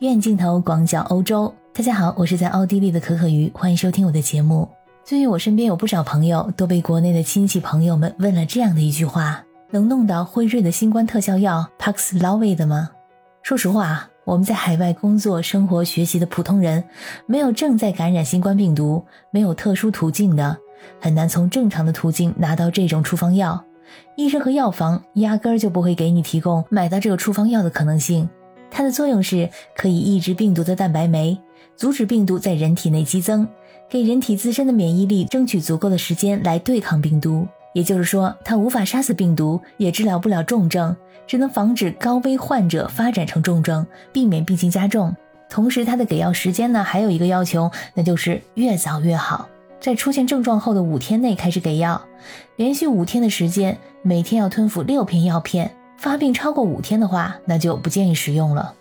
远镜头广角欧洲，大家好，我是在奥地利的可可鱼，欢迎收听我的节目。最近我身边有不少朋友都被国内的亲戚朋友们问了这样的一句话：能弄到辉瑞的新冠特效药 Paxlovid 吗？说实话，我们在海外工作、生活、学习的普通人，没有正在感染新冠病毒，没有特殊途径的，很难从正常的途径拿到这种处方药。医生和药房压根儿就不会给你提供买到这个处方药的可能性。它的作用是可以抑制病毒的蛋白酶，阻止病毒在人体内激增，给人体自身的免疫力争取足够的时间来对抗病毒。也就是说，它无法杀死病毒，也治疗不了重症，只能防止高危患者发展成重症，避免病情加重。同时，它的给药时间呢，还有一个要求，那就是越早越好。在出现症状后的五天内开始给药，连续五天的时间，每天要吞服六片药片。发病超过五天的话，那就不建议使用了。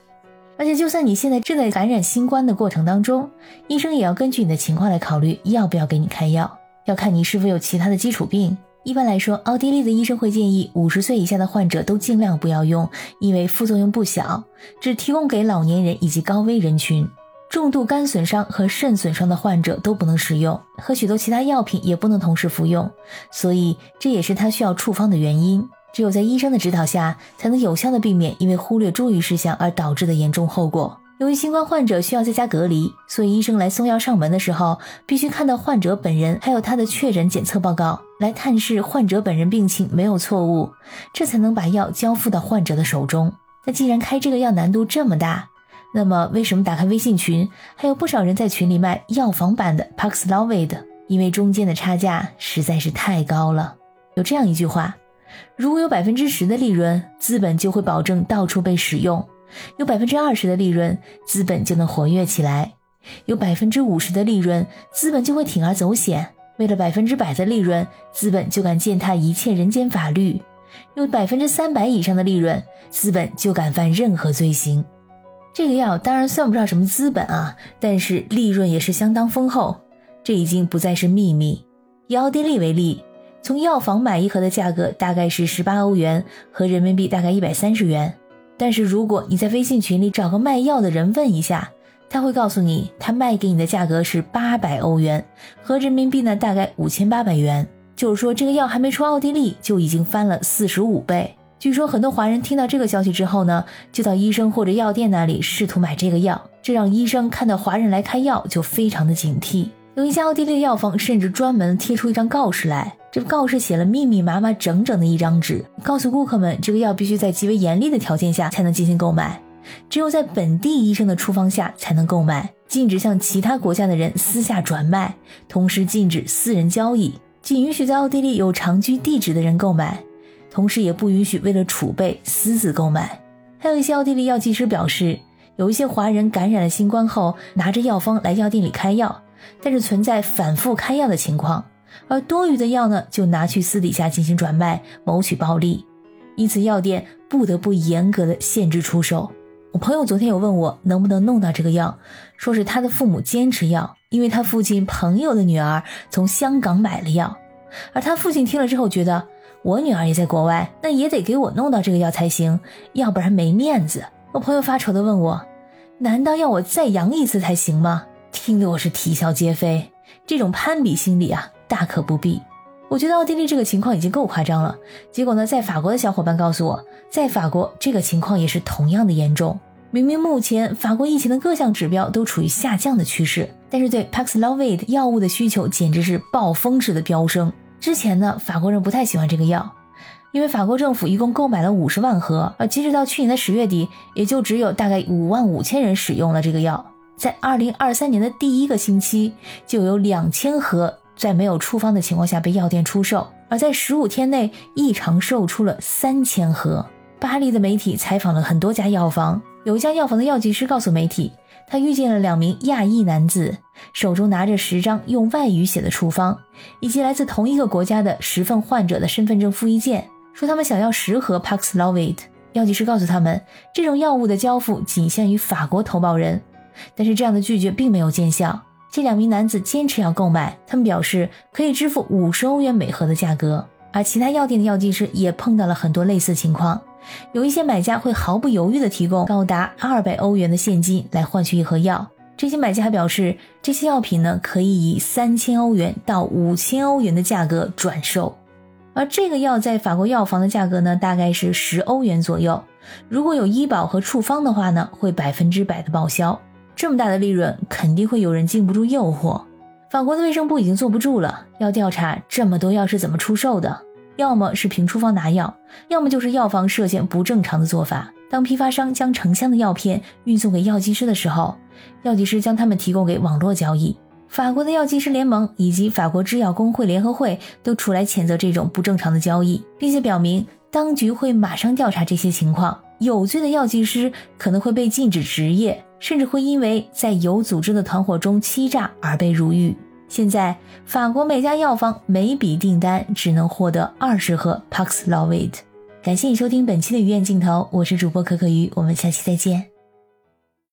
而且，就算你现在正在感染新冠的过程当中，医生也要根据你的情况来考虑要不要给你开药，要看你是否有其他的基础病。一般来说，奥地利的医生会建议五十岁以下的患者都尽量不要用，因为副作用不小，只提供给老年人以及高危人群。重度肝损伤和肾损伤的患者都不能使用，和许多其他药品也不能同时服用，所以这也是他需要处方的原因。只有在医生的指导下，才能有效的避免因为忽略注意事项而导致的严重后果。由于新冠患者需要在家隔离，所以医生来送药上门的时候，必须看到患者本人，还有他的确诊检测报告，来探视患者本人病情没有错误，这才能把药交付到患者的手中。那既然开这个药难度这么大，那么，为什么打开微信群，还有不少人在群里卖药房版的 Paxlovid？因为中间的差价实在是太高了。有这样一句话：如果有百分之十的利润，资本就会保证到处被使用；有百分之二十的利润，资本就能活跃起来；有百分之五十的利润，资本就会铤而走险；为了百分之百的利润，资本就敢践踏一切人间法律；有百分之三百以上的利润，资本就敢犯任何罪行。这个药当然算不上什么资本啊，但是利润也是相当丰厚。这已经不再是秘密。以奥地利为例，从药房买一盒的价格大概是十八欧元，和人民币大概一百三十元。但是如果你在微信群里找个卖药的人问一下，他会告诉你，他卖给你的价格是八百欧元，和人民币呢大概五千八百元。就是说，这个药还没出奥地利，就已经翻了四十五倍。据说很多华人听到这个消息之后呢，就到医生或者药店那里试图买这个药，这让医生看到华人来开药就非常的警惕。有一家奥地利药房甚至专门贴出一张告示来，这告示写了密密麻麻整整的一张纸，告诉顾客们这个药必须在极为严厉的条件下才能进行购买，只有在本地医生的处方下才能购买，禁止向其他国家的人私下转卖，同时禁止私人交易，仅允许在奥地利有长居地址的人购买。同时也不允许为了储备私自购买。还有一些奥地利药剂师表示，有一些华人感染了新冠后，拿着药方来药店里开药，但是存在反复开药的情况，而多余的药呢，就拿去私底下进行转卖，谋取暴利。因此，药店不得不严格的限制出售。我朋友昨天有问我能不能弄到这个药，说是他的父母坚持要，因为他父亲朋友的女儿从香港买了药，而他父亲听了之后觉得。我女儿也在国外，那也得给我弄到这个药才行，要不然没面子。我朋友发愁的问我：“难道要我再阳一次才行吗？”听得我是啼笑皆非。这种攀比心理啊，大可不必。我觉得奥地利这个情况已经够夸张了。结果呢，在法国的小伙伴告诉我，在法国这个情况也是同样的严重。明明目前法国疫情的各项指标都处于下降的趋势，但是对 Paxlovid 药物的需求简直是暴风式的飙升。之前呢，法国人不太喜欢这个药，因为法国政府一共购买了五十万盒，而截止到去年的十月底，也就只有大概五万五千人使用了这个药。在二零二三年的第一个星期，就有两千盒在没有处方的情况下被药店出售，而在十五天内异常售出了三千盒。巴黎的媒体采访了很多家药房，有一家药房的药剂师告诉媒体。他遇见了两名亚裔男子，手中拿着十张用外语写的处方，以及来自同一个国家的十份患者的身份证复印件，说他们想要十盒 Paxlovid。药剂师告诉他们，这种药物的交付仅限于法国投保人。但是这样的拒绝并没有见效，这两名男子坚持要购买，他们表示可以支付五十欧元每盒的价格。而其他药店的药剂师也碰到了很多类似情况，有一些买家会毫不犹豫地提供高达二百欧元的现金来换取一盒药。这些买家还表示，这些药品呢可以以三千欧元到五千欧元的价格转售。而这个药在法国药房的价格呢，大概是十欧元左右。如果有医保和处方的话呢，会百分之百的报销。这么大的利润，肯定会有人禁不住诱惑。法国的卫生部已经坐不住了，要调查这么多药是怎么出售的。要么是凭处方拿药，要么就是药房涉嫌不正常的做法。当批发商将成箱的药片运送给药剂师的时候，药剂师将他们提供给网络交易。法国的药剂师联盟以及法国制药工会联合会都出来谴责这种不正常的交易，并且表明当局会马上调查这些情况。有罪的药剂师可能会被禁止执业，甚至会因为在有组织的团伙中欺诈而被入狱。现在，法国每家药房每笔订单只能获得二十盒 Paxlovid。感谢你收听本期的鱼眼镜头，我是主播可可鱼，我们下期再见。